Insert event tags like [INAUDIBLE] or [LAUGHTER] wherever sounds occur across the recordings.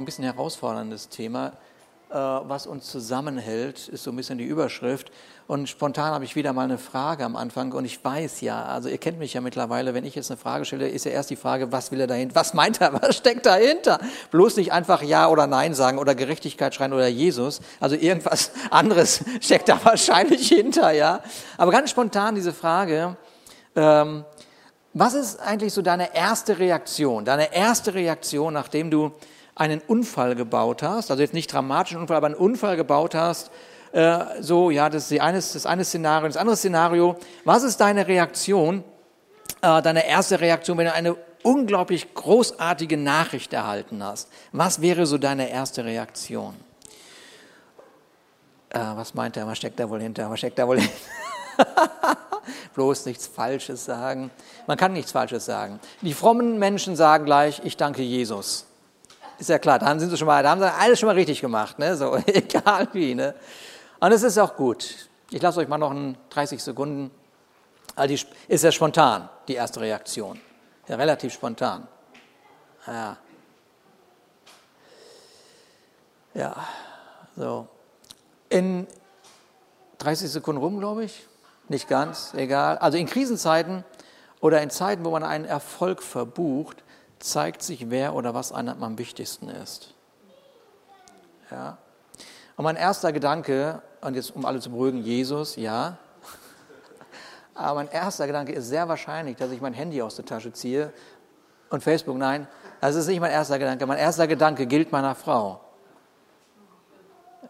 Ein bisschen herausforderndes Thema. Äh, was uns zusammenhält, ist so ein bisschen die Überschrift. Und spontan habe ich wieder mal eine Frage am Anfang. Und ich weiß ja, also ihr kennt mich ja mittlerweile, wenn ich jetzt eine Frage stelle, ist ja erst die Frage, was will er dahinter? Was meint er? [LAUGHS] Was steckt dahinter? Bloß nicht einfach Ja oder Nein sagen oder Gerechtigkeit schreien oder Jesus. Also irgendwas [LAUGHS] anderes steckt da wahrscheinlich hinter, ja. Aber ganz spontan diese Frage, ähm, was ist eigentlich so deine erste Reaktion? Deine erste Reaktion, nachdem du einen Unfall gebaut hast, also jetzt nicht dramatischen Unfall, aber einen Unfall gebaut hast, äh, so, ja, das ist die eine, das eine Szenario. Das andere Szenario, was ist deine Reaktion, äh, deine erste Reaktion, wenn du eine unglaublich großartige Nachricht erhalten hast? Was wäre so deine erste Reaktion? Äh, was meint er? Was steckt da wohl hinter? Was steckt da wohl hinter? [LAUGHS] Bloß nichts Falsches sagen. Man kann nichts Falsches sagen. Die frommen Menschen sagen gleich, ich danke Jesus. Ist ja klar, da sind sie schon mal, da haben sie alles schon mal richtig gemacht, ne? So, [LAUGHS] egal wie, ne? Und es ist auch gut. Ich lasse euch mal noch einen 30 Sekunden. Also die, ist ja spontan, die erste Reaktion. Ja, relativ spontan. Ja. Ja, so. In 30 Sekunden rum, glaube ich. Nicht ganz, egal. Also in Krisenzeiten oder in Zeiten, wo man einen Erfolg verbucht, zeigt sich, wer oder was einem am wichtigsten ist. Ja. Und mein erster Gedanke, und jetzt um alle zu beruhigen, Jesus, ja. [LAUGHS] Aber mein erster Gedanke ist sehr wahrscheinlich, dass ich mein Handy aus der Tasche ziehe und Facebook, nein, das ist nicht mein erster Gedanke. Mein erster Gedanke gilt meiner Frau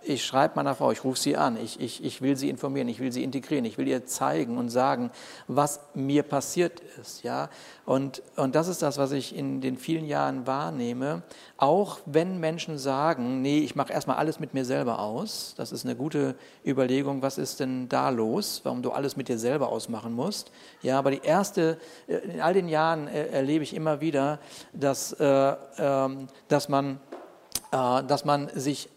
ich schreibe meiner Frau, ich rufe sie an, ich, ich, ich will sie informieren, ich will sie integrieren, ich will ihr zeigen und sagen, was mir passiert ist. Ja? Und, und das ist das, was ich in den vielen Jahren wahrnehme. Auch wenn Menschen sagen, nee, ich mache erstmal alles mit mir selber aus, das ist eine gute Überlegung, was ist denn da los, warum du alles mit dir selber ausmachen musst. Ja, aber die erste, äh, in all den Jahren äh, erlebe ich immer wieder, dass, äh, äh, dass, man, dass man sich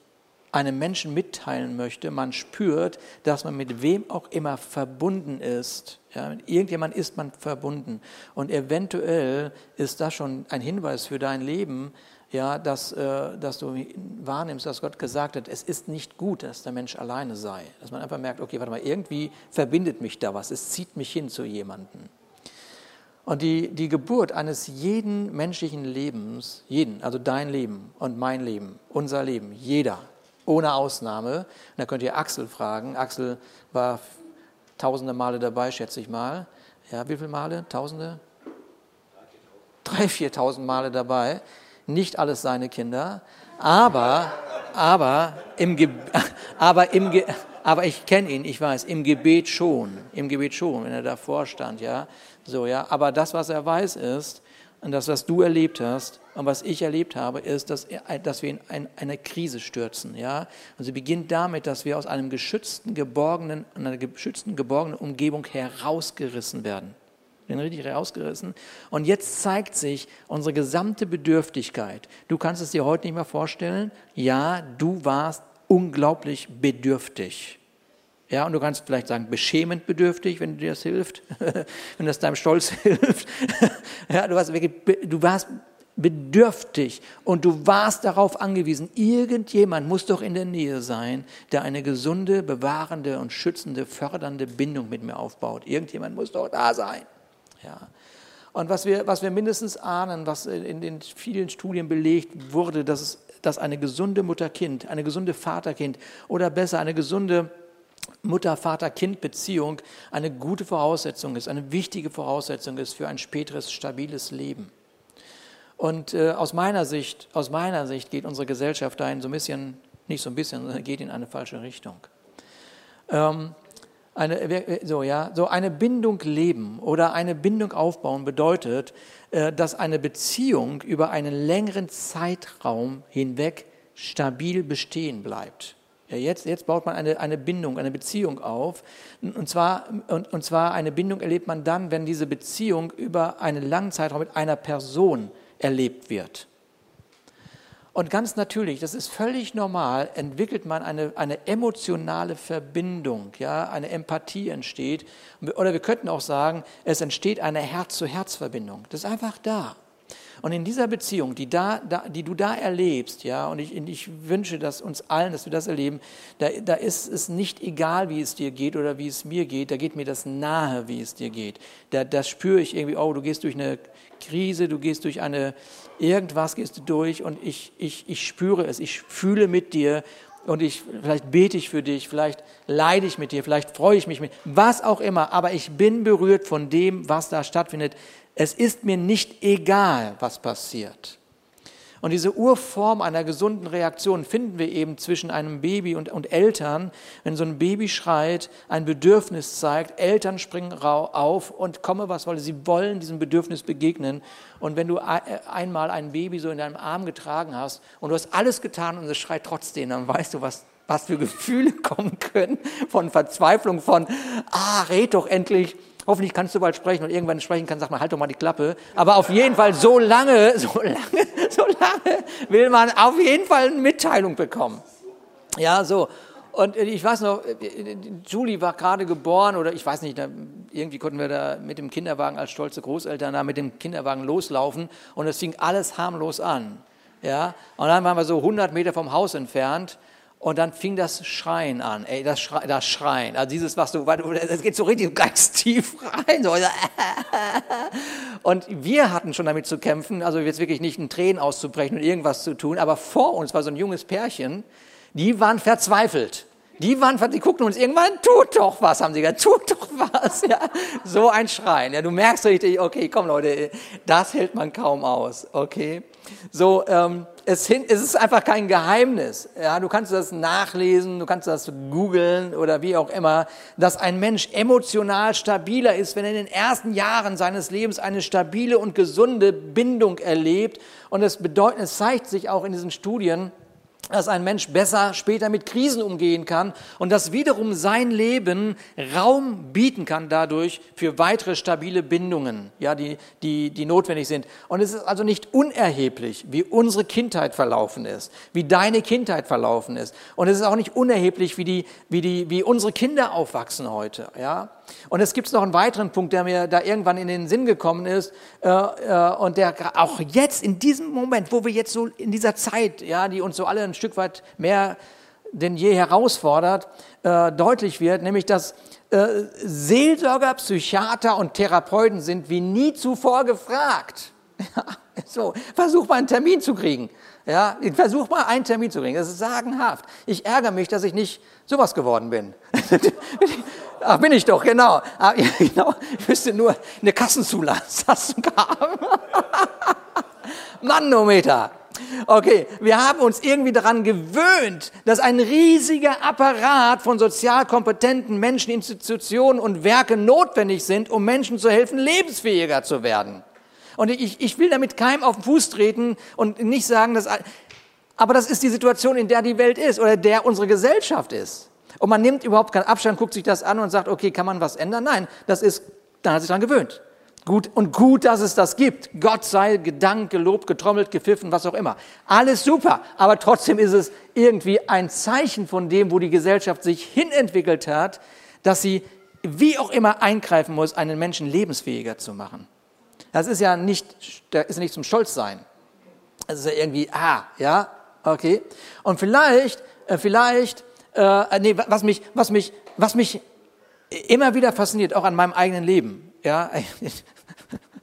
einem Menschen mitteilen möchte, man spürt, dass man mit wem auch immer verbunden ist. Ja, mit irgendjemand ist man verbunden. Und eventuell ist das schon ein Hinweis für dein Leben, ja, dass, äh, dass du wahrnimmst, dass Gott gesagt hat, es ist nicht gut, dass der Mensch alleine sei. Dass man einfach merkt, okay, warte mal, irgendwie verbindet mich da was, es zieht mich hin zu jemandem. Und die, die Geburt eines jeden menschlichen Lebens, jeden, also dein Leben und mein Leben, unser Leben, jeder, ohne Ausnahme. Und da könnt ihr Axel fragen. Axel war tausende Male dabei, schätze ich mal. Ja, wie viele Male? Tausende? Drei, viertausend Male dabei. Nicht alles seine Kinder. Aber, aber im, Ge [LAUGHS] aber im, Ge aber ich kenne ihn, ich weiß, im Gebet schon, im Gebet schon, wenn er davor stand, ja, so, ja. Aber das, was er weiß, ist, und das, was du erlebt hast und was ich erlebt habe, ist, dass, dass wir in ein, eine Krise stürzen. Ja? Und sie beginnt damit, dass wir aus einem geschützten, geborgenen, einer geschützten, geborgenen Umgebung herausgerissen werden. Wir sind richtig herausgerissen. Und jetzt zeigt sich unsere gesamte Bedürftigkeit. Du kannst es dir heute nicht mehr vorstellen. Ja, du warst unglaublich bedürftig. Ja, und du kannst vielleicht sagen, beschämend bedürftig, wenn dir das hilft, [LAUGHS] wenn das deinem Stolz [LAUGHS] hilft. ja, du, warst, du warst bedürftig und du warst darauf angewiesen, irgendjemand muss doch in der Nähe sein, der eine gesunde, bewahrende und schützende, fördernde Bindung mit mir aufbaut. Irgendjemand muss doch da sein. Ja. Und was wir, was wir mindestens ahnen, was in den vielen Studien belegt wurde, dass, dass eine gesunde Mutter-Kind, eine gesunde Vater-Kind oder besser eine gesunde Mutter-Vater-Kind-Beziehung eine gute Voraussetzung ist, eine wichtige Voraussetzung ist für ein späteres stabiles Leben. Und äh, aus meiner Sicht, aus meiner Sicht geht unsere Gesellschaft dahin so ein bisschen, nicht so ein bisschen, sondern geht in eine falsche Richtung. Ähm, eine, so, ja, so eine Bindung leben oder eine Bindung aufbauen bedeutet, äh, dass eine Beziehung über einen längeren Zeitraum hinweg stabil bestehen bleibt. Jetzt, jetzt baut man eine, eine Bindung, eine Beziehung auf. Und zwar, und, und zwar eine Bindung erlebt man dann, wenn diese Beziehung über einen langen Zeitraum mit einer Person erlebt wird. Und ganz natürlich, das ist völlig normal, entwickelt man eine, eine emotionale Verbindung, ja, eine Empathie entsteht. Oder wir könnten auch sagen, es entsteht eine Herz-zu-Herz-Verbindung. Das ist einfach da. Und in dieser Beziehung, die, da, da, die du da erlebst, ja, und ich, ich wünsche dass uns allen, dass wir das erleben, da, da ist es nicht egal, wie es dir geht oder wie es mir geht, da geht mir das nahe, wie es dir geht. Da, da spüre ich irgendwie, oh, du gehst durch eine Krise, du gehst durch eine, irgendwas gehst du durch und ich, ich, ich spüre es, ich fühle mit dir und ich, vielleicht bete ich für dich, vielleicht leide ich mit dir, vielleicht freue ich mich mit, was auch immer, aber ich bin berührt von dem, was da stattfindet. Es ist mir nicht egal, was passiert. Und diese Urform einer gesunden Reaktion finden wir eben zwischen einem Baby und, und, Eltern. Wenn so ein Baby schreit, ein Bedürfnis zeigt, Eltern springen auf und komme was wolle. Sie wollen diesem Bedürfnis begegnen. Und wenn du einmal ein Baby so in deinem Arm getragen hast und du hast alles getan und es schreit trotzdem, dann weißt du, was, was für Gefühle [LAUGHS] kommen können von Verzweiflung, von, ah, red doch endlich Hoffentlich kannst du bald sprechen und irgendwann sprechen kannst, sag mal, halt doch mal die Klappe. Aber auf jeden Fall so lange, [LAUGHS] so lange, so lange will man auf jeden Fall eine Mitteilung bekommen. Ja, so. Und ich weiß noch, Julie war gerade geboren oder ich weiß nicht, irgendwie konnten wir da mit dem Kinderwagen als stolze Großeltern da mit dem Kinderwagen loslaufen und es fing alles harmlos an. Ja, und dann waren wir so 100 Meter vom Haus entfernt und dann fing das Schreien an, ey, das, Schreien, das Schreien. Also dieses, was du, das geht so richtig ganz tief rein. So. [LAUGHS] Und wir hatten schon damit zu kämpfen, also jetzt wirklich nicht in Tränen auszubrechen und irgendwas zu tun, aber vor uns war so ein junges Pärchen, die waren verzweifelt. Die waren, die guckten uns irgendwann, tut doch was, haben sie gesagt, tut doch was, [LAUGHS] ja. So ein Schreien, ja. Du merkst richtig, okay, komm Leute, das hält man kaum aus, okay. So, ähm, es, es, ist einfach kein Geheimnis. Ja, du kannst das nachlesen, du kannst das googeln oder wie auch immer, dass ein Mensch emotional stabiler ist, wenn er in den ersten Jahren seines Lebens eine stabile und gesunde Bindung erlebt. Und es bedeutet, es zeigt sich auch in diesen Studien, dass ein Mensch besser später mit Krisen umgehen kann und dass wiederum sein Leben Raum bieten kann dadurch für weitere stabile Bindungen, ja, die, die, die notwendig sind. Und es ist also nicht unerheblich, wie unsere Kindheit verlaufen ist, wie deine Kindheit verlaufen ist. Und es ist auch nicht unerheblich, wie, die, wie, die, wie unsere Kinder aufwachsen heute, ja. Und es gibt noch einen weiteren Punkt, der mir da irgendwann in den Sinn gekommen ist äh, äh, und der auch jetzt in diesem Moment, wo wir jetzt so in dieser Zeit, ja, die uns so alle ein Stück weit mehr denn je herausfordert, äh, deutlich wird, nämlich dass äh, Seelsorger, Psychiater und Therapeuten sind wie nie zuvor gefragt. [LAUGHS] so, versuch mal einen Termin zu kriegen. Ja, versuch mal einen Termin zu kriegen. Das ist sagenhaft. Ich ärgere mich, dass ich nicht sowas geworden bin. [LAUGHS] Ach, bin ich doch, genau. Ah, [LAUGHS] genau. Ich müsste nur eine Kassenzulassung haben. Manometer. Okay, wir haben uns irgendwie daran gewöhnt, dass ein riesiger Apparat von sozial kompetenten Menschen, Institutionen und Werken notwendig sind, um Menschen zu helfen, lebensfähiger zu werden. Und ich, ich will damit keinem auf den Fuß treten und nicht sagen, dass, aber das ist die Situation, in der die Welt ist oder der unsere Gesellschaft ist. Und man nimmt überhaupt keinen Abstand, guckt sich das an und sagt, okay, kann man was ändern? Nein, das ist, dann hat sich daran gewöhnt. Gut, und gut, dass es das gibt. Gott sei gedankt, gelobt, getrommelt, gepfiffen, was auch immer. Alles super. Aber trotzdem ist es irgendwie ein Zeichen von dem, wo die Gesellschaft sich hinentwickelt hat, dass sie wie auch immer eingreifen muss, einen Menschen lebensfähiger zu machen. Das ist ja nicht, das ist nicht zum Stolzsein. Das ist ja irgendwie, ah, ja, okay. Und vielleicht, äh, vielleicht äh, nee, was mich, was mich, was mich immer wieder fasziniert, auch an meinem eigenen Leben. Ja, [LAUGHS]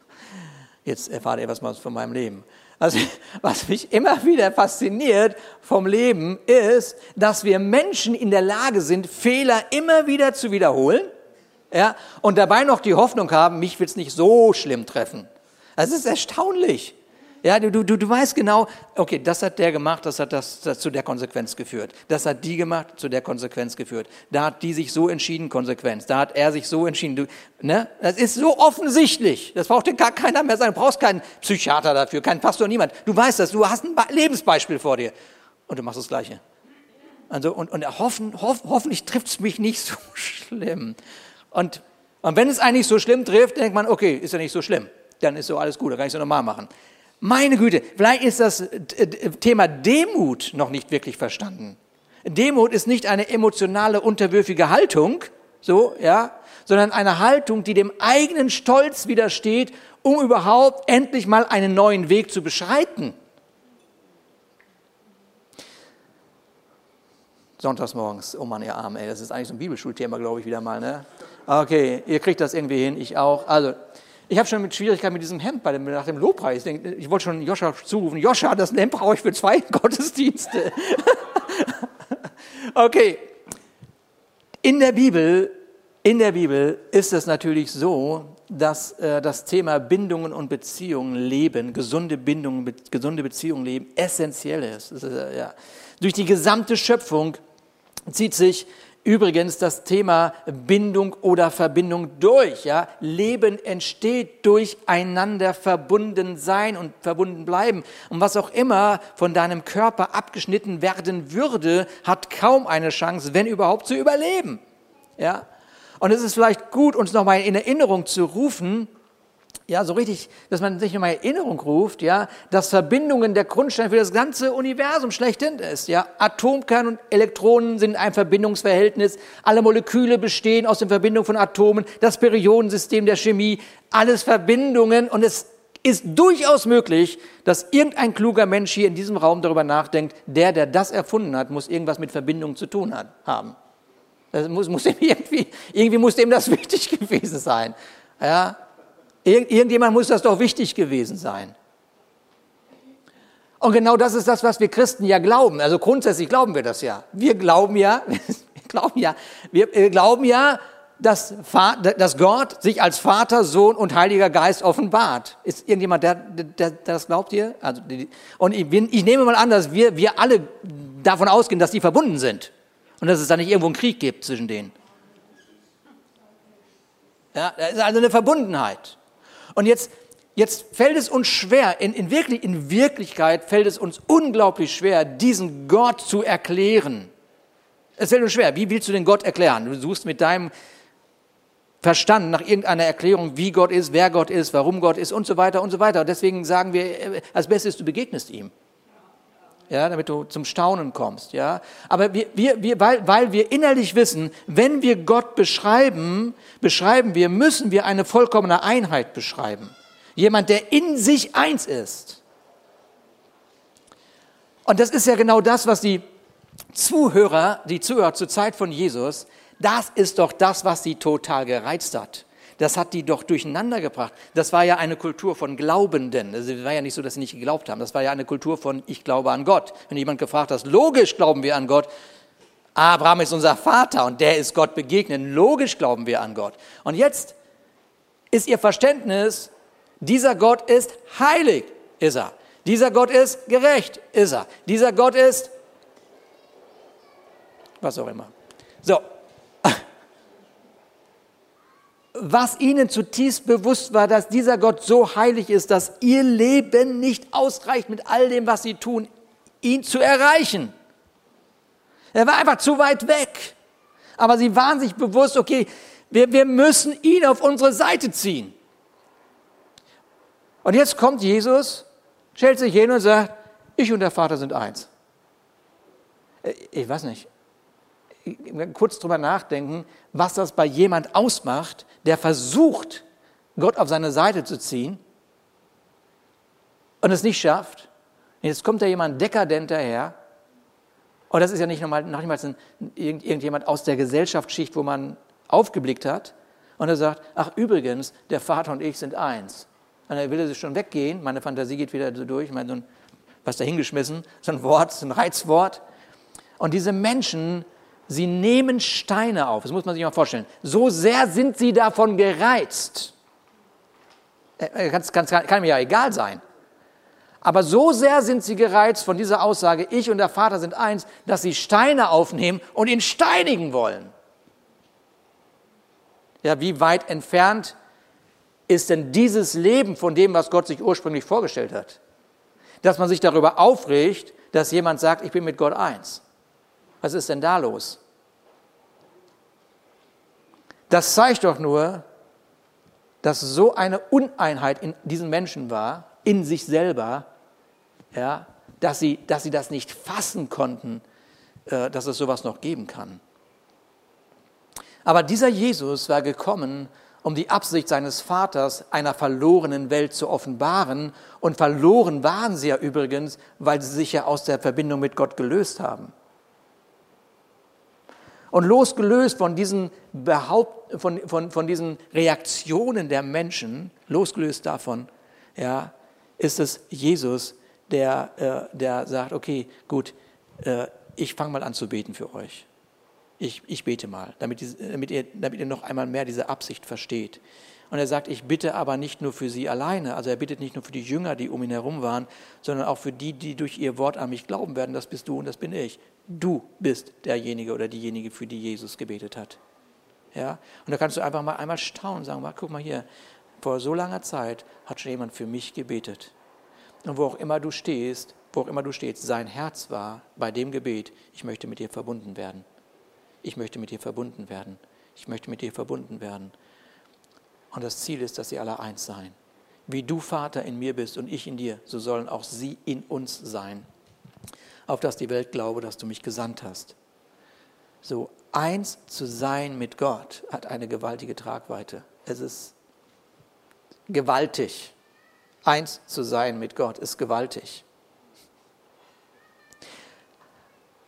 [LAUGHS] jetzt erfahrt ihr was mal von meinem Leben. Also, [LAUGHS] was mich immer wieder fasziniert vom Leben ist, dass wir Menschen in der Lage sind, Fehler immer wieder zu wiederholen, ja, und dabei noch die Hoffnung haben, mich wird es nicht so schlimm treffen. Das ist erstaunlich. Ja, du, du, du weißt genau, okay, das hat der gemacht, das hat das, das zu der Konsequenz geführt. Das hat die gemacht, zu der Konsequenz geführt. Da hat die sich so entschieden, Konsequenz. Da hat er sich so entschieden. Du, ne? Das ist so offensichtlich. Das braucht dir gar keiner mehr sagen. Du brauchst keinen Psychiater dafür, keinen Pastor, niemand. Du weißt das. Du hast ein Lebensbeispiel vor dir. Und du machst das Gleiche. Also, und, und hoffen, hoff, hoffentlich trifft es mich nicht [LAUGHS] so schlimm. Und, und wenn es eigentlich so schlimm trifft, denkt man, okay, ist ja nicht so schlimm. Dann ist so alles gut, dann kann ich es so normal machen. Meine Güte, vielleicht ist das äh, Thema Demut noch nicht wirklich verstanden. Demut ist nicht eine emotionale, unterwürfige Haltung, so, ja, sondern eine Haltung, die dem eigenen Stolz widersteht, um überhaupt endlich mal einen neuen Weg zu beschreiten. Sonntagsmorgens, oh Mann, ihr Arm, ey, das ist eigentlich so ein Bibelschulthema, glaube ich, wieder mal, ne? Okay, ihr kriegt das irgendwie hin, ich auch. Also, ich habe schon mit Schwierigkeiten mit diesem Hemd bei dem, nach dem Lobpreis. Ich, ich wollte schon Joscha zurufen, Joscha, das Hemd brauche ich für zwei [LAUGHS] Gottesdienste. [LAUGHS] okay. In der Bibel, in der Bibel ist es natürlich so, dass äh, das Thema Bindungen und Beziehungen leben, gesunde Bindungen, be gesunde Beziehungen leben, essentiell ist. ist äh, ja. Durch die gesamte Schöpfung zieht sich übrigens das Thema Bindung oder Verbindung durch. Ja? Leben entsteht durch einander verbunden sein und verbunden bleiben. Und was auch immer von deinem Körper abgeschnitten werden würde, hat kaum eine Chance, wenn überhaupt, zu überleben. Ja? Und es ist vielleicht gut, uns nochmal in Erinnerung zu rufen, ja, so richtig, dass man sich nochmal Erinnerung ruft, ja, dass Verbindungen der Grundstein für das ganze Universum schlechthin ist, ja. Atomkern und Elektronen sind ein Verbindungsverhältnis. Alle Moleküle bestehen aus der Verbindung von Atomen. Das Periodensystem der Chemie, alles Verbindungen und es ist durchaus möglich, dass irgendein kluger Mensch hier in diesem Raum darüber nachdenkt, der, der das erfunden hat, muss irgendwas mit Verbindungen zu tun haben. Das muss, muss dem irgendwie, irgendwie muss dem das [LAUGHS] wichtig gewesen sein. Ja, irgendjemand muss das doch wichtig gewesen sein. Und genau das ist das, was wir Christen ja glauben. Also grundsätzlich glauben wir das ja. Wir glauben ja, [LAUGHS] wir glauben ja, wir glauben ja, dass, dass Gott sich als Vater, Sohn und Heiliger Geist offenbart. Ist irgendjemand, der, der, der das glaubt ihr? Also, und ich, ich, nehme mal an, dass wir, wir alle davon ausgehen, dass die verbunden sind und dass es da nicht irgendwo einen Krieg gibt zwischen denen. Ja, da ist also eine Verbundenheit. Und jetzt, jetzt fällt es uns schwer, in, in, wirklich, in Wirklichkeit fällt es uns unglaublich schwer, diesen Gott zu erklären. Es fällt uns schwer. Wie willst du den Gott erklären? Du suchst mit deinem Verstand nach irgendeiner Erklärung, wie Gott ist, wer Gott ist, warum Gott ist und so weiter und so weiter. deswegen sagen wir, äh, als Bestes, du begegnest ihm. Ja, damit du zum Staunen kommst, ja. Aber wir, wir, wir, weil, weil wir innerlich wissen, wenn wir Gott beschreiben, beschreiben wir, müssen wir eine vollkommene Einheit beschreiben. Jemand, der in sich eins ist. Und das ist ja genau das, was die Zuhörer, die Zuhörer zur Zeit von Jesus, das ist doch das, was sie total gereizt hat. Das hat die doch durcheinander gebracht. Das war ja eine Kultur von Glaubenden. Es war ja nicht so, dass sie nicht geglaubt haben. Das war ja eine Kultur von Ich glaube an Gott. Wenn jemand gefragt hat, logisch glauben wir an Gott, Abraham ist unser Vater und der ist Gott begegnet. Logisch glauben wir an Gott. Und jetzt ist ihr Verständnis, dieser Gott ist heilig, ist er. Dieser Gott ist gerecht, ist er. Dieser Gott ist was auch immer. So. Was ihnen zutiefst bewusst war, dass dieser Gott so heilig ist, dass ihr Leben nicht ausreicht mit all dem, was sie tun, ihn zu erreichen. Er war einfach zu weit weg. Aber sie waren sich bewusst, okay, wir, wir müssen ihn auf unsere Seite ziehen. Und jetzt kommt Jesus, stellt sich hin und sagt, ich und der Vater sind eins. Äh, ich weiß nicht, kurz drüber nachdenken, was das bei jemand ausmacht, der versucht, Gott auf seine Seite zu ziehen und es nicht schafft. Jetzt kommt da jemand dekadent daher und das ist ja nicht nochmal, noch niemals ein, irgendjemand aus der Gesellschaftsschicht, wo man aufgeblickt hat. Und er sagt, ach übrigens, der Vater und ich sind eins. Und er will sich schon weggehen, meine Fantasie geht wieder so durch, ich meine, so ein, was da hingeschmissen, so ein Wort, so ein Reizwort. Und diese Menschen, sie nehmen Steine auf, das muss man sich mal vorstellen. So sehr sind sie davon gereizt. Äh, kann, kann, kann mir ja egal sein. Aber so sehr sind sie gereizt von dieser Aussage, ich und der Vater sind eins, dass sie Steine aufnehmen und ihn steinigen wollen. Ja, wie weit entfernt ist denn dieses Leben von dem, was Gott sich ursprünglich vorgestellt hat? Dass man sich darüber aufregt, dass jemand sagt, ich bin mit Gott eins. Was ist denn da los? Das zeigt doch nur, dass so eine Uneinheit in diesen Menschen war, in sich selber, ja, dass, sie, dass sie das nicht fassen konnten, äh, dass es sowas noch geben kann. Aber dieser Jesus war gekommen, um die Absicht seines Vaters einer verlorenen Welt zu offenbaren. Und verloren waren sie ja übrigens, weil sie sich ja aus der Verbindung mit Gott gelöst haben. Und losgelöst von diesen, Behaupt, von, von, von diesen Reaktionen der Menschen, losgelöst davon, ja, ist es Jesus, der, äh, der sagt, okay, gut, äh, ich fange mal an zu beten für euch. Ich, ich bete mal, damit, damit, ihr, damit ihr noch einmal mehr diese Absicht versteht. Und er sagt, ich bitte aber nicht nur für sie alleine, also er bittet nicht nur für die Jünger, die um ihn herum waren, sondern auch für die, die durch ihr Wort an mich glauben werden, das bist du und das bin ich. Du bist derjenige oder diejenige, für die Jesus gebetet hat. Ja? Und da kannst du einfach mal einmal staunen, sagen, mal, guck mal hier, vor so langer Zeit hat schon jemand für mich gebetet. Und wo auch immer du stehst, wo auch immer du stehst, sein Herz war bei dem Gebet, ich möchte mit dir verbunden werden. Ich möchte mit dir verbunden werden. Ich möchte mit dir verbunden werden. Und das Ziel ist, dass sie alle eins seien. Wie du Vater in mir bist und ich in dir, so sollen auch sie in uns sein. Auf dass die Welt glaube, dass du mich gesandt hast. So eins zu sein mit Gott hat eine gewaltige Tragweite. Es ist gewaltig. Eins zu sein mit Gott ist gewaltig.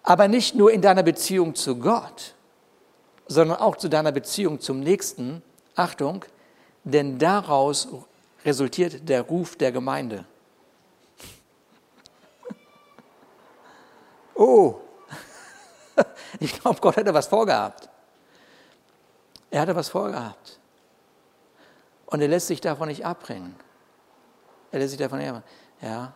Aber nicht nur in deiner Beziehung zu Gott, sondern auch zu deiner Beziehung zum Nächsten. Achtung, denn daraus resultiert der Ruf der Gemeinde. Oh, [LAUGHS] ich glaube, Gott hätte was vorgehabt. Er hatte was vorgehabt. Und er lässt sich davon nicht abbringen. Er lässt sich davon nicht abbringen. Ja.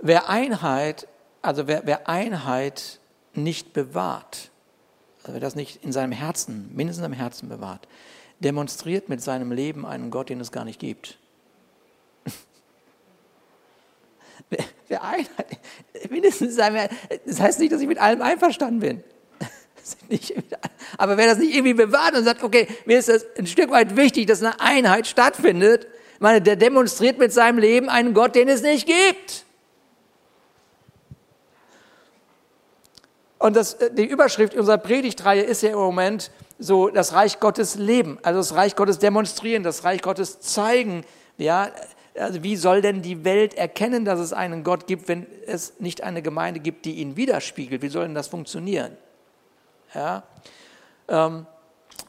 Wer Einheit, also wer, wer Einheit nicht bewahrt, also wer das nicht in seinem Herzen, mindestens im Herzen bewahrt, demonstriert mit seinem Leben einen Gott, den es gar nicht gibt. Wer, Einheit, mindestens seinem, das heißt nicht, dass ich mit allem einverstanden bin. aber wer das nicht irgendwie bewahrt und sagt, okay, mir ist das ein Stück weit wichtig, dass eine Einheit stattfindet, meine, der demonstriert mit seinem Leben einen Gott, den es nicht gibt. Und das, äh, die Überschrift unserer Predigtreihe ist ja im Moment so das Reich Gottes leben, also das Reich Gottes demonstrieren, das Reich Gottes zeigen. Ja, also wie soll denn die Welt erkennen, dass es einen Gott gibt, wenn es nicht eine Gemeinde gibt, die ihn widerspiegelt? Wie soll denn das funktionieren? Ja? Ähm,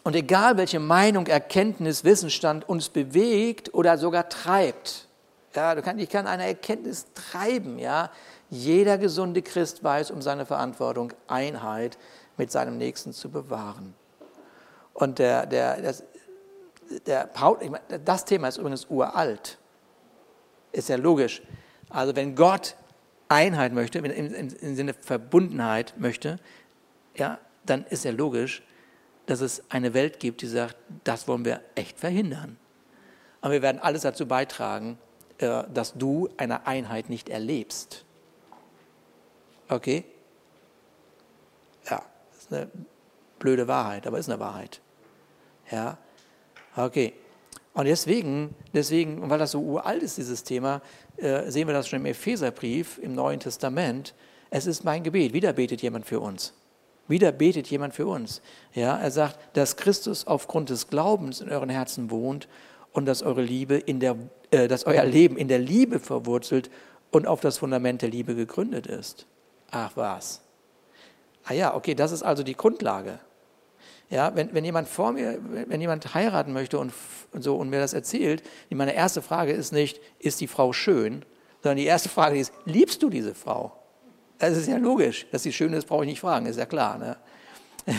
und egal, welche Meinung, Erkenntnis, Wissensstand uns bewegt oder sogar treibt, ja, du kann, ich kann eine Erkenntnis treiben, ja, jeder gesunde Christ weiß um seine Verantwortung, Einheit mit seinem Nächsten zu bewahren. Und der, der, das, der Paul, das Thema ist übrigens uralt. Ist ja logisch. Also wenn Gott Einheit möchte, im, im, im Sinne Verbundenheit möchte, ja, dann ist ja logisch, dass es eine Welt gibt, die sagt, das wollen wir echt verhindern. Aber wir werden alles dazu beitragen, äh, dass du eine Einheit nicht erlebst. Okay? Ja, das ist eine blöde Wahrheit, aber ist eine Wahrheit. Ja, okay. Und deswegen, deswegen, weil das so uralt ist, dieses Thema, äh, sehen wir das schon im Epheserbrief im Neuen Testament. Es ist mein Gebet. Wieder betet jemand für uns. Wieder betet jemand für uns. Ja, er sagt, dass Christus aufgrund des Glaubens in euren Herzen wohnt und dass eure Liebe in der, äh, dass euer Leben in der Liebe verwurzelt und auf das Fundament der Liebe gegründet ist. Ach was. Ah ja, okay, das ist also die Grundlage. Ja, wenn, wenn jemand vor mir, wenn jemand heiraten möchte und, und so und mir das erzählt, meine erste Frage ist nicht, ist die Frau schön, sondern die erste Frage ist, liebst du diese Frau? Das ist ja logisch, dass sie schön ist, brauche ich nicht fragen, ist ja klar. Ne? [LAUGHS]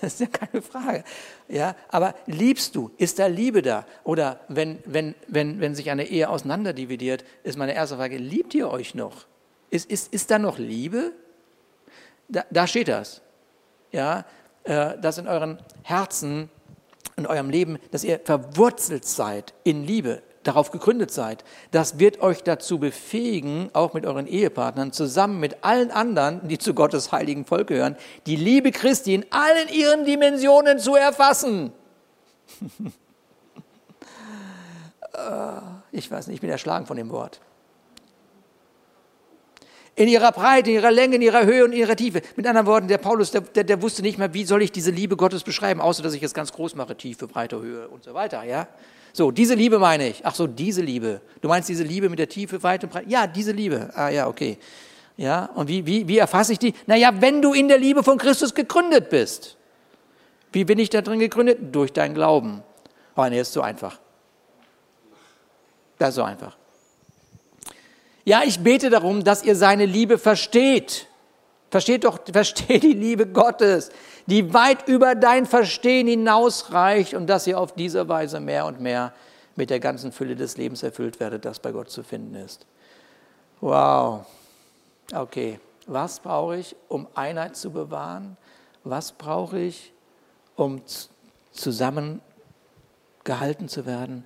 Das ist ja keine Frage. Ja, aber liebst du? Ist da Liebe da? Oder wenn, wenn, wenn, wenn sich eine Ehe auseinanderdividiert, ist meine erste Frage, liebt ihr euch noch? Ist, ist, ist da noch Liebe? Da, da steht das. Ja, dass in euren Herzen, in eurem Leben, dass ihr verwurzelt seid in Liebe, darauf gegründet seid. Das wird euch dazu befähigen, auch mit euren Ehepartnern, zusammen mit allen anderen, die zu Gottes heiligen Volk gehören, die Liebe Christi in allen ihren Dimensionen zu erfassen. [LAUGHS] Äh, ich weiß nicht, ich bin erschlagen von dem Wort. In ihrer Breite, in ihrer Länge, in ihrer Höhe und in ihrer Tiefe. Mit anderen Worten, der Paulus, der, der, der wusste nicht mehr, wie soll ich diese Liebe Gottes beschreiben, außer dass ich es ganz groß mache, Tiefe, Breite, Höhe und so weiter, ja. So, diese Liebe meine ich. Ach so, diese Liebe. Du meinst diese Liebe mit der Tiefe, Weite und Breite? Ja, diese Liebe. Ah ja, okay. Ja, und wie, wie, wie erfasse ich die? Naja, wenn du in der Liebe von Christus gegründet bist. Wie bin ich da drin gegründet? Durch deinen Glauben. Aber nee, ist so einfach. Das ist so einfach. Ja, ich bete darum, dass ihr seine Liebe versteht. Versteht doch, [LAUGHS] versteht die Liebe Gottes, die weit über dein Verstehen hinausreicht und dass ihr auf diese Weise mehr und mehr mit der ganzen Fülle des Lebens erfüllt werdet, das bei Gott zu finden ist. Wow. Okay, was brauche ich, um Einheit zu bewahren? Was brauche ich, um zusammengehalten zu werden?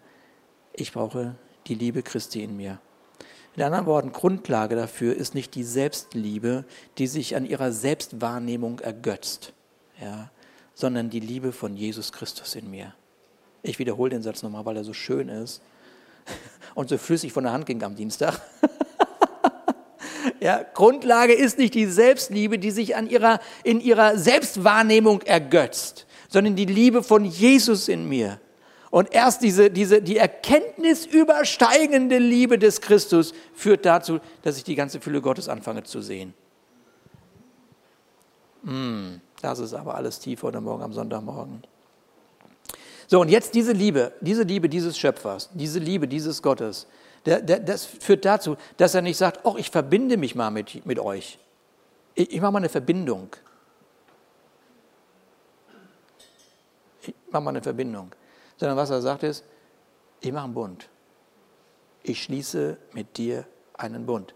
Ich brauche die Liebe Christi in mir. In anderen Worten, Grundlage dafür ist nicht die Selbstliebe, die sich an ihrer Selbstwahrnehmung ergötzt, ja, sondern die Liebe von Jesus Christus in mir. Ich wiederhole den Satz nochmal, weil er so schön ist [LAUGHS] und so flüssig von der Hand ging am Dienstag. [LAUGHS] Ja, Grundlage ist nicht die Selbstliebe, die sich an ihrer, in ihrer Selbstwahrnehmung ergötzt, sondern die Liebe von Jesus in mir. Und erst diese, diese, die Erkenntnis übersteigende Liebe des Christus führt dazu, dass ich die ganze Fülle Gottes anfange zu sehen. Mm, das ist aber alles tief heute Morgen am Sonntagmorgen. So, und jetzt diese Liebe, diese Liebe dieses Schöpfers, diese Liebe dieses Gottes, der, der, das führt dazu, dass er nicht sagt, oh, ich verbinde mich mal mit, mit euch. Ich, ich mache mal eine Verbindung. Ich mache mal eine Verbindung. Sondern was er sagt ist, ich mache einen Bund. Ich schließe mit dir einen Bund.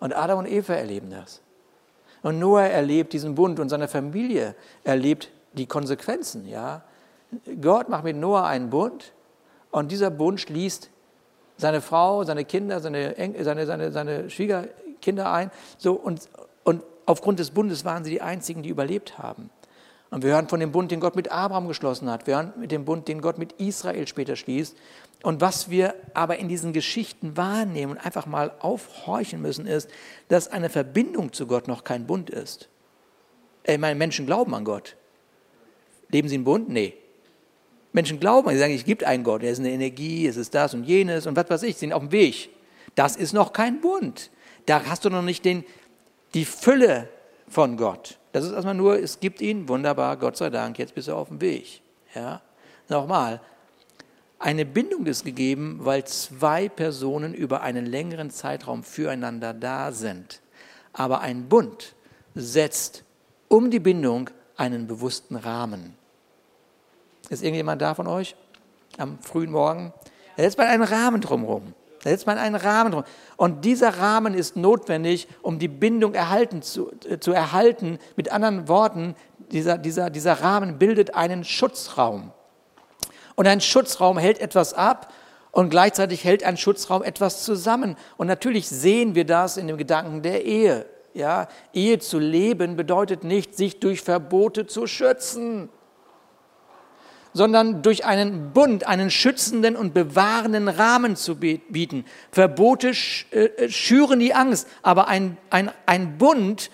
Und Adam und Eva erleben das. Und Noah erlebt diesen Bund und seine Familie erlebt die Konsequenzen. Ja? Gott macht mit Noah einen Bund und dieser Bund schließt seine Frau, seine Kinder, seine, seine, seine, seine Schwiegerkinder ein. So, und, und aufgrund des Bundes waren sie die einzigen, die überlebt haben. Und wir hören von dem Bund, den Gott mit Abraham geschlossen hat. Wir hören mit dem Bund, den Gott mit Israel später schließt. Und was wir aber in diesen Geschichten wahrnehmen und einfach mal aufhorchen müssen, ist, dass eine Verbindung zu Gott noch kein Bund ist. Ich meine, Menschen glauben an Gott. Leben sie im Bund? Nee. Menschen glauben, sie sagen, es gibt einen Gott, er ist eine Energie, es ist das und jenes und was weiß ich, sind auf dem Weg. Das ist noch kein Bund. Da hast du noch nicht den, die Fülle von Gott. Das ist erstmal nur, es gibt ihn, wunderbar, Gott sei Dank, jetzt bist du auf dem Weg. Ja? Nochmal, eine Bindung ist gegeben, weil zwei Personen über einen längeren Zeitraum füreinander da sind. Aber ein Bund setzt um die Bindung einen bewussten Rahmen. Ist irgendjemand da von euch? Am frühen Morgen? Da setzt man einen Rahmen drumherum. Da setzt man einen Rahmen drum. Und dieser Rahmen ist notwendig, um die Bindung erhalten zu, äh, zu erhalten. Mit anderen Worten, dieser, dieser, dieser Rahmen bildet einen Schutzraum. Und ein Schutzraum hält etwas ab und gleichzeitig hält ein Schutzraum etwas zusammen. Und natürlich sehen wir das in dem Gedanken der Ehe. Ja, Ehe zu leben bedeutet nicht, sich durch Verbote zu schützen sondern durch einen Bund, einen schützenden und bewahrenden Rahmen zu bieten. Verbote äh, schüren die Angst, aber ein, ein, ein Bund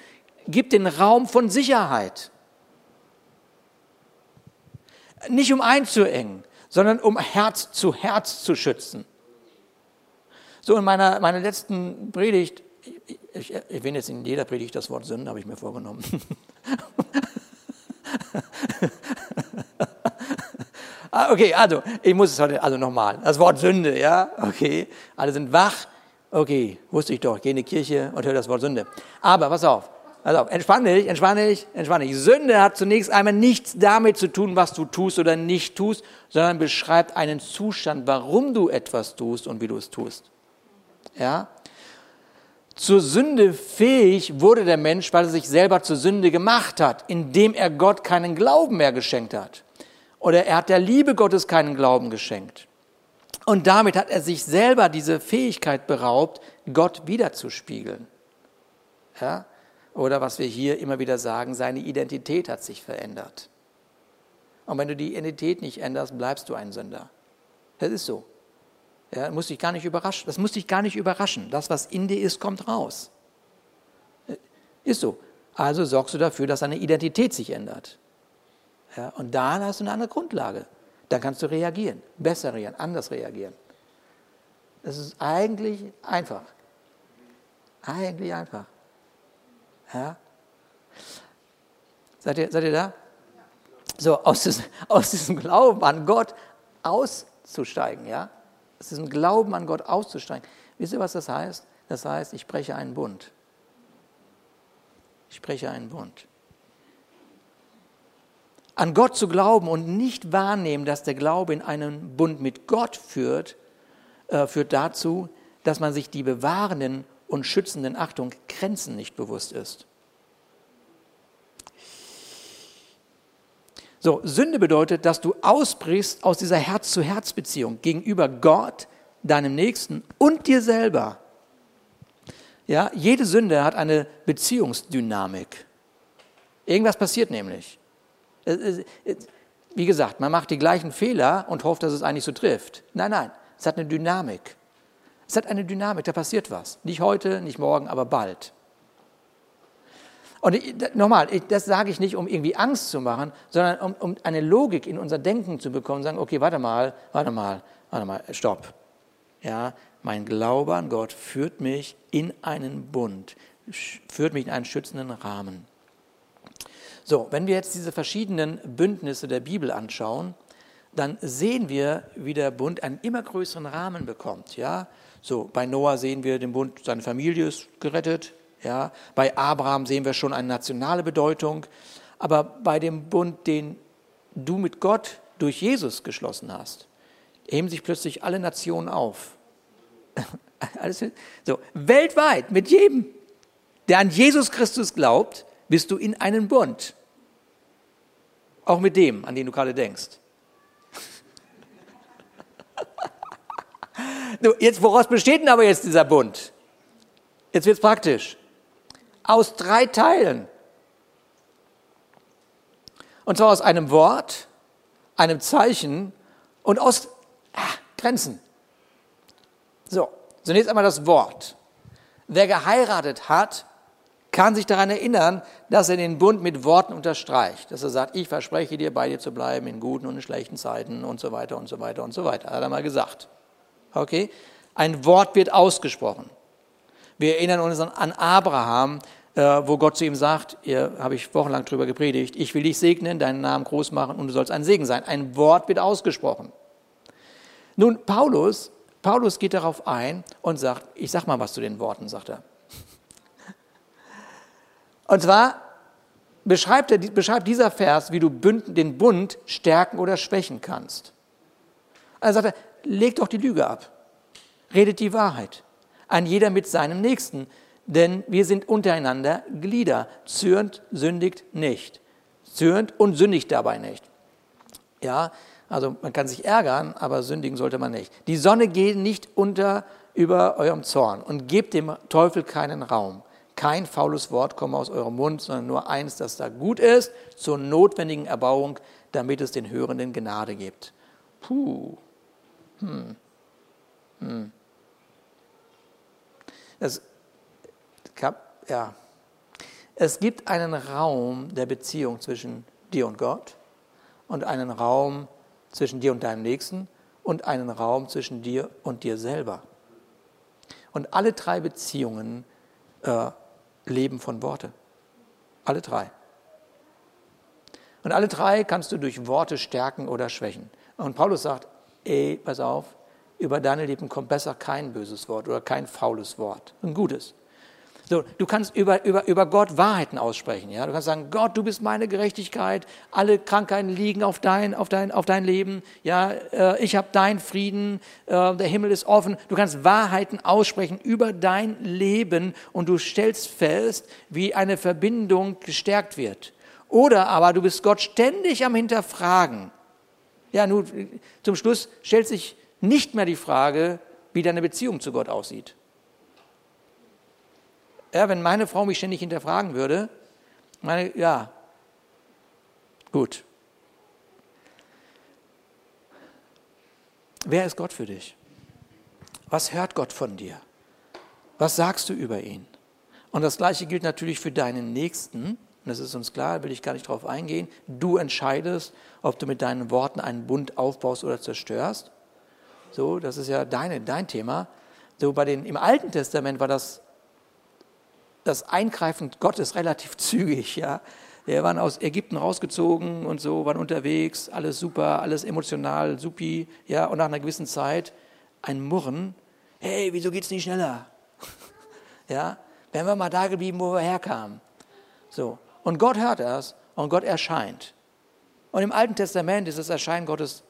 gibt den Raum von Sicherheit. Nicht um einzuengen, sondern um Herz zu Herz zu schützen. So in meiner, meiner letzten Predigt, ich, ich erwähne jetzt in jeder Predigt das Wort Sünde, habe ich mir vorgenommen. [LAUGHS] Ah, okay, also, ich muss es heute, also nochmal. Das Wort Sünde, ja, okay. Alle sind wach. Okay, wusste ich doch. Geh in die Kirche und hör das Wort Sünde. Aber, pass auf. Pass auf, entspann dich, entspann dich, entspann dich. Sünde hat zunächst einmal nichts damit zu tun, was du tust oder nicht tust, sondern beschreibt einen Zustand, warum du etwas tust und wie du es tust. Ja? Zur Sünde fähig wurde der Mensch, weil er sich selber zur Sünde gemacht hat, indem er Gott keinen Glauben mehr geschenkt hat. Oder er hat der Liebe Gottes keinen Glauben geschenkt. Und damit hat er sich selber diese Fähigkeit beraubt, Gott wiederzuspiegeln. Ja? Oder was wir hier immer wieder sagen, seine Identität hat sich verändert. Und wenn du die Identität nicht änderst, bleibst du ein Sünder. Das ist so. Ja, muss dich gar nicht überraschen. Das muss dich gar nicht überraschen. Das, was in dir ist, kommt raus. Ist so. Also sorgst du dafür, dass deine Identität sich ändert. Ja, und dann hast du eine andere Grundlage. Dann kannst du reagieren, besser reagieren, anders reagieren. Das ist eigentlich einfach. Eigentlich einfach. Ja? Seid, ihr, seid ihr da? So, aus diesem, aus diesem Glauben an Gott auszusteigen, ja? Aus diesem Glauben an Gott auszusteigen. Wisst ihr, was das heißt? Das heißt, ich breche einen Bund. Ich spreche einen Bund. An Gott zu glauben und nicht wahrnehmen, dass der Glaube in einen Bund mit Gott führt, äh, führt dazu, dass man sich die bewahrenden und schützenden Achtung Grenzen nicht bewusst ist. So, Sünde bedeutet, dass du ausbrichst aus dieser Herz-zu-Herz-Beziehung gegenüber Gott, deinem Nächsten und dir selber. Ja, jede Sünde hat eine Beziehungsdynamik. Irgendwas passiert nämlich. Wie gesagt, man macht die gleichen Fehler und hofft, dass es eigentlich so trifft. Nein, nein, es hat eine Dynamik. Es hat eine Dynamik, da passiert was. Nicht heute, nicht morgen, aber bald. Und nochmal, das sage ich nicht, um irgendwie Angst zu machen, sondern um, um eine Logik in unser Denken zu bekommen, sagen, okay, warte mal, warte mal, warte mal, stopp. Ja, mein Glaube an Gott führt mich in einen Bund, führt mich in einen schützenden Rahmen. So, wenn wir jetzt diese verschiedenen Bündnisse der Bibel anschauen, dann sehen wir, wie der Bund einen immer größeren Rahmen bekommt. Ja? So, bei Noah sehen wir den Bund, seine Familie ist gerettet. Ja? Bei Abraham sehen wir schon eine nationale Bedeutung. Aber bei dem Bund, den du mit Gott durch Jesus geschlossen hast, heben sich plötzlich alle Nationen auf. [LAUGHS] Alles, so, weltweit, mit jedem, der an Jesus Christus glaubt, bist du in einen Bund. Auch mit dem, an den du gerade denkst. [LAUGHS] Jetzt, woraus besteht denn aber jetzt dieser Bund? Jetzt wird es praktisch. Aus drei Teilen. Und zwar aus einem Wort, einem Zeichen und aus ah, Grenzen. So, zunächst einmal das Wort. Wer geheiratet hat, kann sich daran erinnern, dass er den Bund mit Worten unterstreicht. Dass er sagt, ich verspreche dir, bei dir zu bleiben in guten und in schlechten Zeiten und so weiter und so weiter und so weiter. Hat er mal gesagt. Okay? Ein Wort wird ausgesprochen. Wir erinnern uns an Abraham, äh, wo Gott zu ihm sagt, hier habe ich wochenlang drüber gepredigt, ich will dich segnen, deinen Namen groß machen und du sollst ein Segen sein. Ein Wort wird ausgesprochen. Nun, Paulus, Paulus geht darauf ein und sagt, ich sag mal was zu den Worten, sagt er. Und zwar beschreibt, er, beschreibt dieser Vers, wie du den Bund stärken oder schwächen kannst. Also sagt er, leg doch die Lüge ab. Redet die Wahrheit. Ein jeder mit seinem Nächsten. Denn wir sind untereinander Glieder. Zürnt, sündigt nicht. Zürnt und sündigt dabei nicht. Ja, also man kann sich ärgern, aber sündigen sollte man nicht. Die Sonne geht nicht unter über eurem Zorn und gebt dem Teufel keinen Raum. Kein faules Wort komme aus eurem Mund, sondern nur eins, das da gut ist, zur notwendigen Erbauung, damit es den Hörenden Gnade gibt. Puh. Hm. Hm. Es, ja. es gibt einen Raum der Beziehung zwischen dir und Gott und einen Raum zwischen dir und deinem Nächsten und einen Raum zwischen dir und dir selber. Und alle drei Beziehungen äh, leben von Worte. Alle drei. Und alle drei kannst du durch Worte stärken oder schwächen. Und Paulus sagt, ey, pass auf, über deine Lippen kommt besser kein böses Wort oder kein faules Wort, ein gutes. So, du kannst über, über, über Gott Wahrheiten aussprechen. Ja? Du kannst sagen, Gott, du bist meine Gerechtigkeit, alle Krankheiten liegen auf dein, auf dein, auf dein Leben, ja? Äh, ich habe deinen Frieden, äh, der Himmel ist offen. Du kannst Wahrheiten aussprechen über dein Leben und du stellst fest, wie eine Verbindung gestärkt wird. Oder aber du bist Gott ständig am Hinterfragen. Ja, nun, zum Schluss stellt sich nicht mehr die Frage, wie deine Beziehung zu Gott aussieht. Ja, wenn meine Frau mich ständig hinterfragen würde, meine, ja, gut. Wer ist Gott für dich? Was hört Gott von dir? Was sagst du über ihn? Und das Gleiche gilt natürlich für deinen Nächsten. das ist uns klar, will ich gar nicht darauf eingehen. Du entscheidest, ob du mit deinen Worten einen Bund aufbaust oder zerstörst. So, das ist ja deine, dein Thema. So, bei den, Im Alten Testament war das, das Eingreifen Gottes relativ zügig. Ja. Wir waren aus Ägypten rausgezogen und so, waren unterwegs, alles super, alles emotional, supi. Ja, und nach einer gewissen Zeit ein Murren. Hey, wieso geht's nicht schneller? [LAUGHS] ja, wären wir mal da geblieben, wo wir herkamen. So. Und Gott hört das und Gott erscheint. Und im Alten Testament ist das Erscheinen Gottes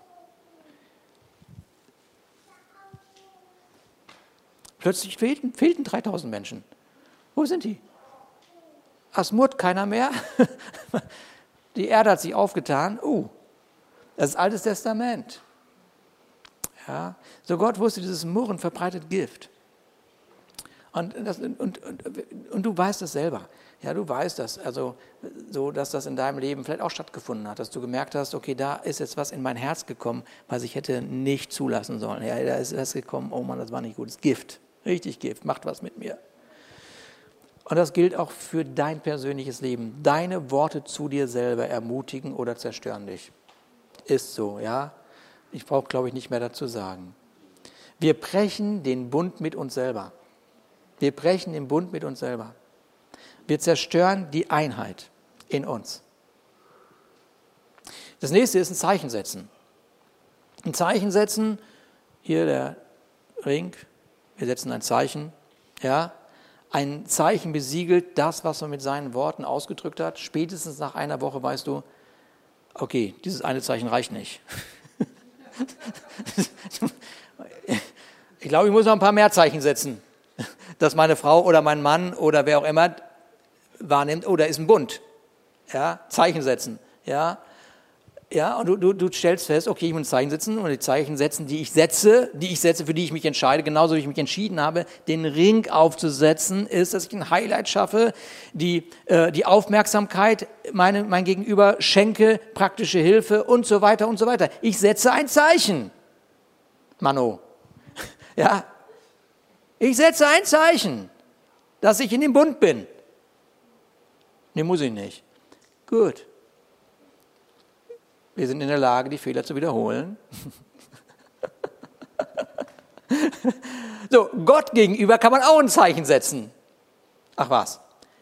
Plötzlich fehlten, fehlten 3000 Menschen. Wo sind die? Asmut, keiner mehr. [LAUGHS] Die Erde hat sich aufgetan. Uh, das ist Altes Testament. Ja, so Gott wusste, dieses Murren verbreitet Gift. Und, das, und, und, und, du weißt das selber. Ja, du weißt das. Also, so, dass das in deinem Leben vielleicht auch stattgefunden hat, dass du gemerkt hast, okay, da ist jetzt was in mein Herz gekommen, was ich hätte nicht zulassen sollen. Ja, da ist was gekommen, oh Mann, das war nicht gut, das ist Gift. Richtig Gift, macht was mit mir. Und das gilt auch für dein persönliches Leben. Deine Worte zu dir selber ermutigen oder zerstören dich. Ist so, ja. Ich brauche, glaube ich, nicht mehr dazu sagen. Wir brechen den Bund mit uns selber. Wir brechen den Bund mit uns selber. Wir zerstören die Einheit in uns. Das nächste ist ein Zeichen setzen. Ein Zeichen setzen, hier der Ring, wir setzen ein Zeichen, ja, ein Zeichen besiegelt das, was man mit seinen Worten ausgedrückt hat. Spätestens nach einer Woche weißt du, okay, dieses eine Zeichen reicht nicht. [LAUGHS] ich glaube, ich muss noch ein paar mehr Zeichen setzen, dass meine Frau oder mein Mann oder wer auch immer wahrnimmt, oh, ist ein Bund. Ja, Zeichen setzen. Ja, ja, und du, du, du stellst fest, okay, ich muss ein Zeichen setzen und die Zeichen setzen, die ich setze, die ich setze, für die ich mich entscheide, genauso wie ich mich entschieden habe, den Ring aufzusetzen, ist, dass ich ein Highlight schaffe, die, äh, die Aufmerksamkeit meine, mein Gegenüber schenke, praktische Hilfe und so weiter und so weiter. Ich setze ein Zeichen. Mano. [LAUGHS] Ja. Ich setze ein Zeichen, dass ich in dem Bund bin. Nee, muss ich nicht. Gut. Wir sind in der Lage, die Fehler zu wiederholen. so, Gott gegenüber kann man auch ein Zeichen setzen. Ach was?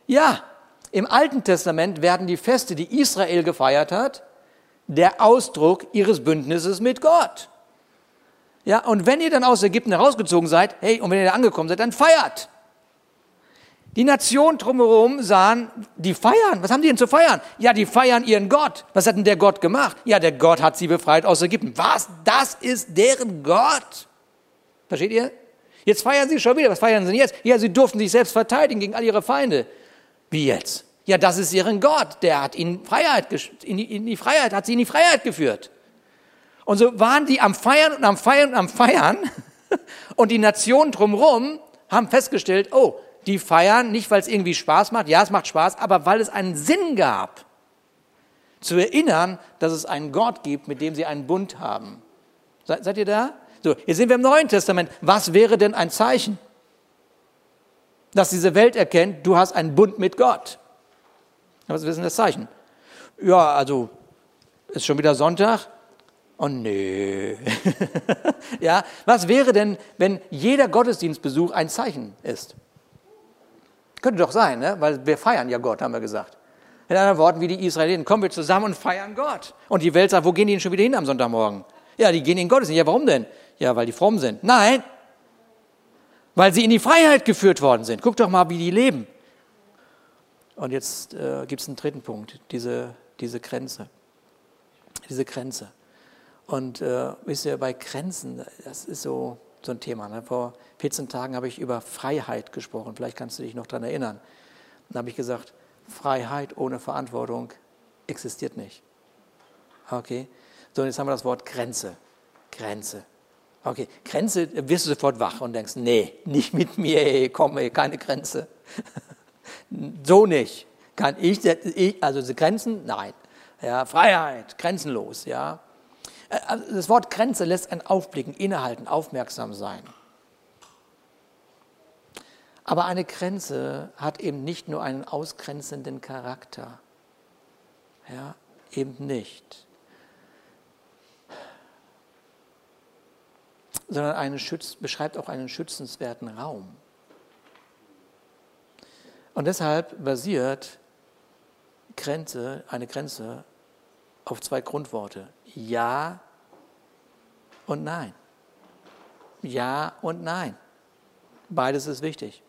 Ja, im Alten Testament werden die Feste, die Israel gefeiert hat, der Ausdruck ihres Bündnisses mit Gott. Ja, und wenn ihr dann aus Ägypten herausgezogen seid, hey, und wenn ihr da angekommen seid, dann feiert. Die Nationen drumherum sahen, die feiern. Was haben die denn zu feiern? Ja, die feiern ihren Gott. Was hat denn der Gott gemacht? Ja, der Gott hat sie befreit aus Ägypten. Was? Das ist deren Gott. Versteht ihr? Jetzt feiern sie schon wieder. Was feiern sie denn jetzt? Ja, sie durften sich selbst verteidigen gegen all ihre Feinde. Wie jetzt? Ja, das ist ihren Gott. Der hat ihnen Freiheit, in die, in die Freiheit, hat sie in die Freiheit geführt. Und so waren die am Feiern und am Feiern und am Feiern. [LAUGHS] Und die Nationen drumherum haben festgestellt, oh, die feiern, nicht weil es irgendwie Spaß macht, ja, es macht Spaß, aber weil es einen Sinn gab, zu erinnern, dass es einen Gott gibt, mit dem sie einen Bund haben. Seid, seid ihr da? So, hier sind wir im Neuen Testament. Was wäre denn ein Zeichen? Dass diese Welt erkennt, du hast einen Bund mit Gott. Was ist denn das Zeichen? Ja, also, ist schon wieder Sonntag? Oh nee. [LAUGHS] ja, was wäre denn, wenn jeder Gottesdienstbesuch ein Zeichen ist? Könnte doch sein, ne? weil wir feiern ja Gott, haben wir gesagt. In anderen Worten, wie die Israeliten, kommen wir zusammen und feiern Gott. Und die Welt sagt, wo gehen die denn schon wieder hin am Sonntagmorgen? Ja, die gehen in Gottes. Ja, warum denn? Ja, weil die fromm sind. Nein, weil sie in die Freiheit geführt worden sind. Guck doch mal, wie die leben. Und jetzt äh, gibt es einen dritten Punkt, diese, diese Grenze. Diese Grenze. Und äh, wisst ihr, bei Grenzen, das ist so, so ein Thema. Ne? Vor 14 Tagen habe ich über Freiheit gesprochen. Vielleicht kannst du dich noch daran erinnern. Dann habe ich gesagt, Freiheit ohne Verantwortung existiert nicht. Okay? So, und jetzt haben wir das Wort Grenze. Grenze. Okay, Grenze, wirst du sofort wach und denkst, nee, nicht mit mir, ey, komm, ey, keine Grenze. [LAUGHS] so nicht. Kann ich, ich, also Grenzen, nein. Ja, Freiheit, grenzenlos, ja. Äh, also das Wort Grenze lässt einen aufblicken, innehalten, aufmerksam sein. Aber eine Grenze hat eben nicht nur einen ausgrenzenden Charakter. Ja, eben nicht. Sondern eine Schütz, beschreibt auch einen schützenswerten Raum. Und deshalb basiert Grenze, eine Grenze auf zwei Grundworte. Ja und Nein. Ja und Nein. Beides ist wichtig.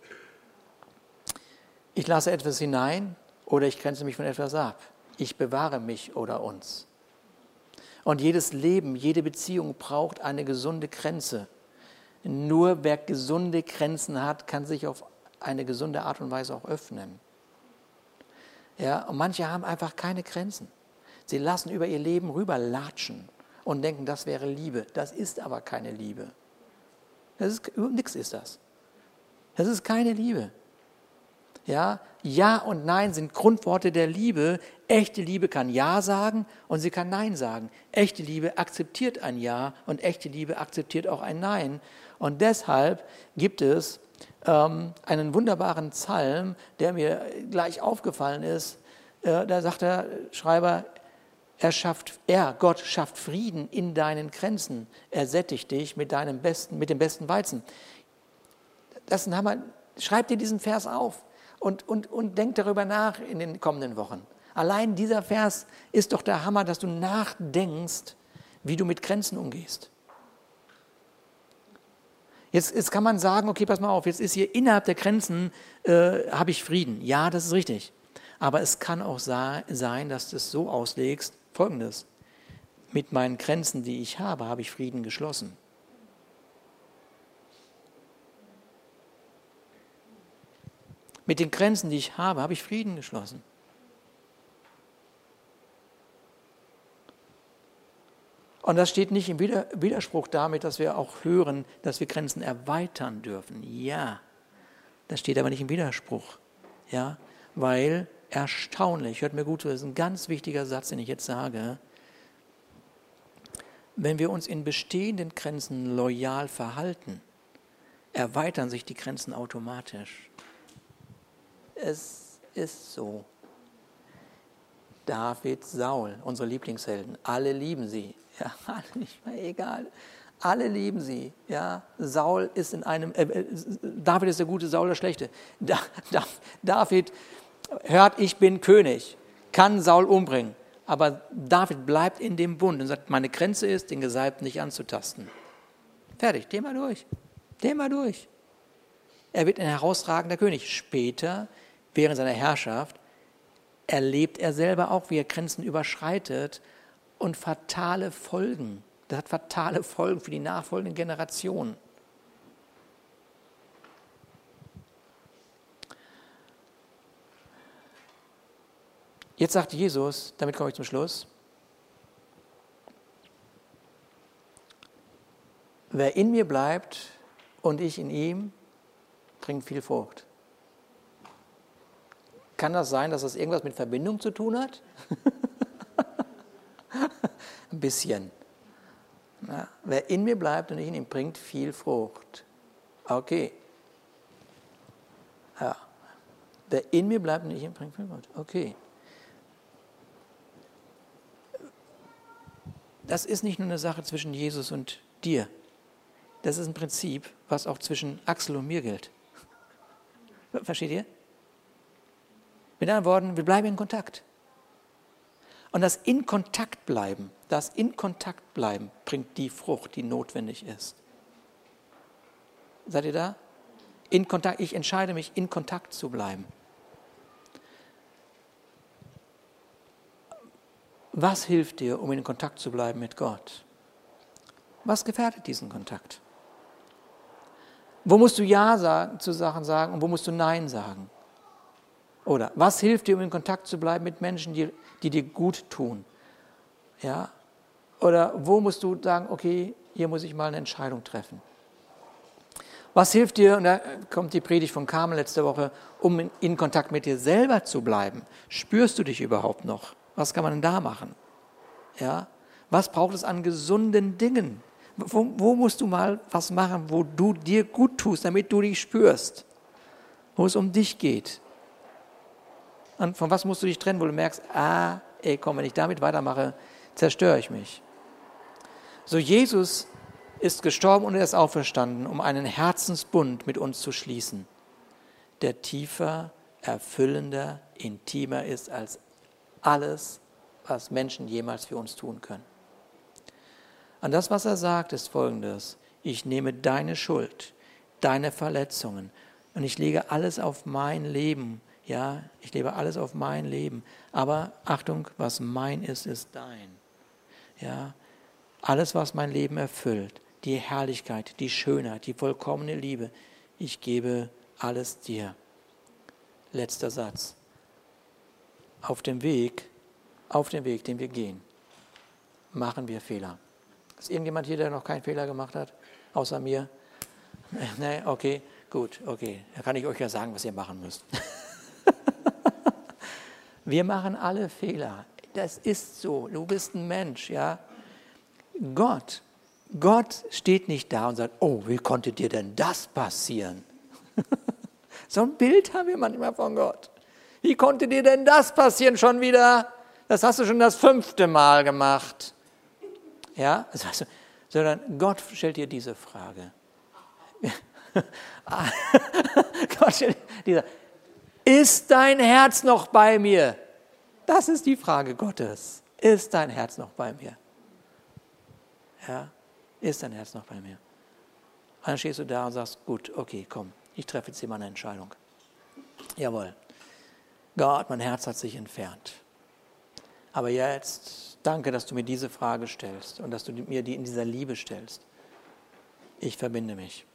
Ich lasse etwas hinein oder ich grenze mich von etwas ab. Ich bewahre mich oder uns. Und jedes Leben, jede Beziehung braucht eine gesunde Grenze. Nur wer gesunde Grenzen hat, kann sich auf eine gesunde Art und Weise auch öffnen. Ja, und manche haben einfach keine Grenzen. Sie lassen über ihr Leben rüberlatschen und denken, das wäre Liebe. Das ist aber keine Liebe. Das ist, nix ist das. Das ist keine Liebe. Ja, ja und Nein sind Grundworte der Liebe. Echte Liebe kann Ja sagen und sie kann Nein sagen. Echte Liebe akzeptiert ein Ja und echte Liebe akzeptiert auch ein Nein. Und deshalb gibt es ähm, einen wunderbaren Psalm, der mir gleich aufgefallen ist. Äh, da sagt der Schreiber, er schafft, er, Gott, schafft Frieden in deinen Grenzen. Er sättigt dich mit, deinem besten, mit dem besten Weizen. Das ist ein Hammer. Schreib dir diesen Vers auf und, und, und denk darüber nach in den kommenden Wochen. Allein dieser Vers ist doch der Hammer, dass du nachdenkst, wie du mit Grenzen umgehst. Jetzt, jetzt kann man sagen, okay, pass mal auf, jetzt ist hier innerhalb der Grenzen, äh, habe ich Frieden. Ja, das ist richtig. Aber es kann auch sein, dass du es so auslegst, folgendes, mit meinen Grenzen, die ich habe, habe ich Frieden geschlossen. Mit den Grenzen, die ich habe, habe ich Frieden geschlossen. Und das steht nicht im Widerspruch damit, dass wir auch hören, dass wir Grenzen erweitern dürfen. Ja, das steht aber nicht im Widerspruch. Ja, weil erstaunlich, hört mir gut zu, das ist ein ganz wichtiger Satz, den ich jetzt sage. Wenn wir uns in bestehenden Grenzen loyal verhalten, erweitern sich die Grenzen automatisch. Es ist so. David, Saul, unsere Lieblingshelden, alle lieben sie. Ja, [LAUGHS] nicht mehr egal. Alle lieben sie. Ja, Saul ist in einem, äh, äh, David ist der Gute, Saul der Schlechte. Da, [LAUGHS] da, David hört, ich bin König, kann Saul umbringen. Aber David bleibt in dem Bund und sagt, meine Grenze ist, den Gesalbten nicht anzutasten. Fertig, Thema durch. Thema durch. Er wird ein herausragender König. Später, während seiner Herrschaft, erlebt er selber auch, wie er Grenzen überschreitet und fatale Folgen. Das hat fatale Folgen für die nachfolgenden Generationen. Jetzt sagt Jesus, damit komme ich zum Schluss, wer in mir bleibt und ich in ihm, bringt viel Frucht. Kann das sein, dass das irgendwas mit Verbindung zu tun hat? [LAUGHS] Ein bisschen. Ja, wer in mir bleibt und ich in ihm, bringt viel Frucht. Okay. Ja. Wer in mir bleibt und ich in ihm, bringt viel Frucht. Okay. das ist nicht nur eine Sache zwischen Jesus und dir. Das ist ein Prinzip, was auch zwischen Axel und mir gilt. [LAUGHS] Versteht ihr? Mit anderen Worten, wir bleiben in Kontakt. Und das in Kontakt bleiben, das in Kontakt bleiben, bringt die Frucht, die notwendig ist. Seid ihr da? In Kontakt, ich entscheide mich, in Kontakt zu bleiben. Was hilft dir, um in Kontakt zu bleiben mit Gott? Was gefährdet diesen Kontakt? Wo musst du Ja sagen, zu Sachen sagen und wo musst du Nein sagen? Oder was hilft dir, um in Kontakt zu bleiben mit Menschen, die, die dir gut tun? Ja? Oder wo musst du sagen, okay, hier muss ich mal eine Entscheidung treffen? Was hilft dir, und da kommt die Predigt von Carmen letzte Woche, um in, in Kontakt mit dir selber zu bleiben? Spürst du dich überhaupt noch? Was kann man denn da machen? Ja? Was braucht es an gesunden Dingen? Wo, wo musst du mal was machen, wo du dir gut tust, damit du dich spürst? wo es um dich geht. Und von was musst du dich trennen, wo du merkst, ah, ey, komm, wenn ich damit weitermache, zerstöre ich mich. So Jesus ist gestorben und er ist auferstanden, um einen Herzensbund mit uns zu schließen, der tiefer, erfüllender, intimer ist als alles, was Menschen jemals für uns tun können. Und das, was er sagt, ist folgendes. Ich nehme deine Schuld, deine Verletzungen und ich lege alles auf mein Leben. Ja, ich lebe alles auf mein Leben. Aber Achtung, was mein ist, ist dein. Ja, alles, was mein Leben erfüllt, die Herrlichkeit, die Schönheit, die vollkommene Liebe, ich gebe alles dir. Letzter Satz. Auf dem Weg, auf dem Weg, den wir gehen, machen wir Fehler. Ist irgendjemand hier, der noch keinen Fehler gemacht hat? Außer mir? [LAUGHS] Nee, okay, gut, okay. Da kann ich euch ja sagen, was ihr machen müsst. [LAUGHS] wir machen alle Fehler. Das ist so. Du bist ein Mensch, ja. Gott, Gott steht nicht da und sagt, oh, wie konnte dir denn das passieren? [LAUGHS] so ein Bild haben wir manchmal von Gott. Wie konnte dir denn das passieren schon wieder? Das hast du schon das fünfte Mal gemacht. Ja, also, sondern Gott stellt dir diese Frage. [LAUGHS] Gott stellt diese Ist dein Herz noch bei mir? Das ist die Frage Gottes. Ist dein Herz noch bei mir? Ja, ist dein Herz noch bei mir? Und dann stehst du da und sagst, gut, okay, komm, ich treffe jetzt hier mal eine Entscheidung. Jawohl. Gott, mein Herz hat sich entfernt. Aber jetzt Danke, dass du mir diese Frage stellst und dass du mir die in dieser Liebe stellst. Ich verbinde mich.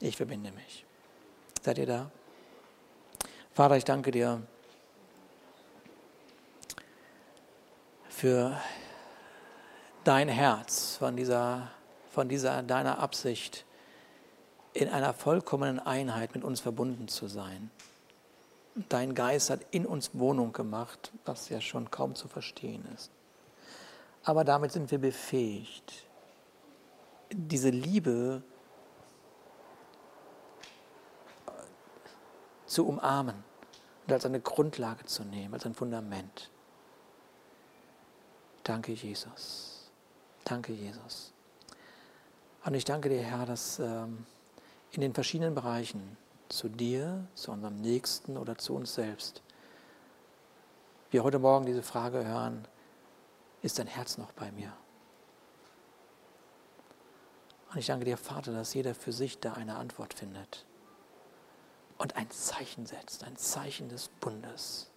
Ich verbinde mich. Seid ihr da? Vater, ich danke dir für dein Herz, von dieser, von dieser deiner Absicht, in einer vollkommenen Einheit mit uns verbunden zu sein. Dein Geist hat in uns Wohnung gemacht, was ja schon kaum zu verstehen ist aber damit sind wir befähigt, diese Liebe zu umarmen und als eine Grundlage zu nehmen, als ein Fundament. Danke, Jesus. Danke, Jesus. Und ich danke dir, Herr, dass ähm, in den verschiedenen Bereichen, zu dir, zu unserem Nächsten oder zu uns selbst, wir heute Morgen diese Frage hören, ist dein Herz noch bei mir? Und ich danke dir, Vater, dass jeder für sich da eine Antwort findet und ein Zeichen setzt, ein Zeichen des Bundes.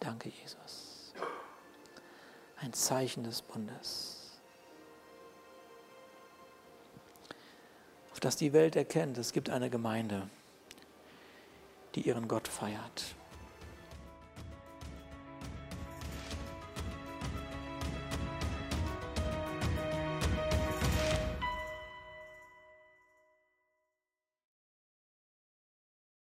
Danke, Jesus. Ein Zeichen des Bundes. Auf das die Welt erkennt, es gibt eine Gemeinde, die ihren Gott feiert.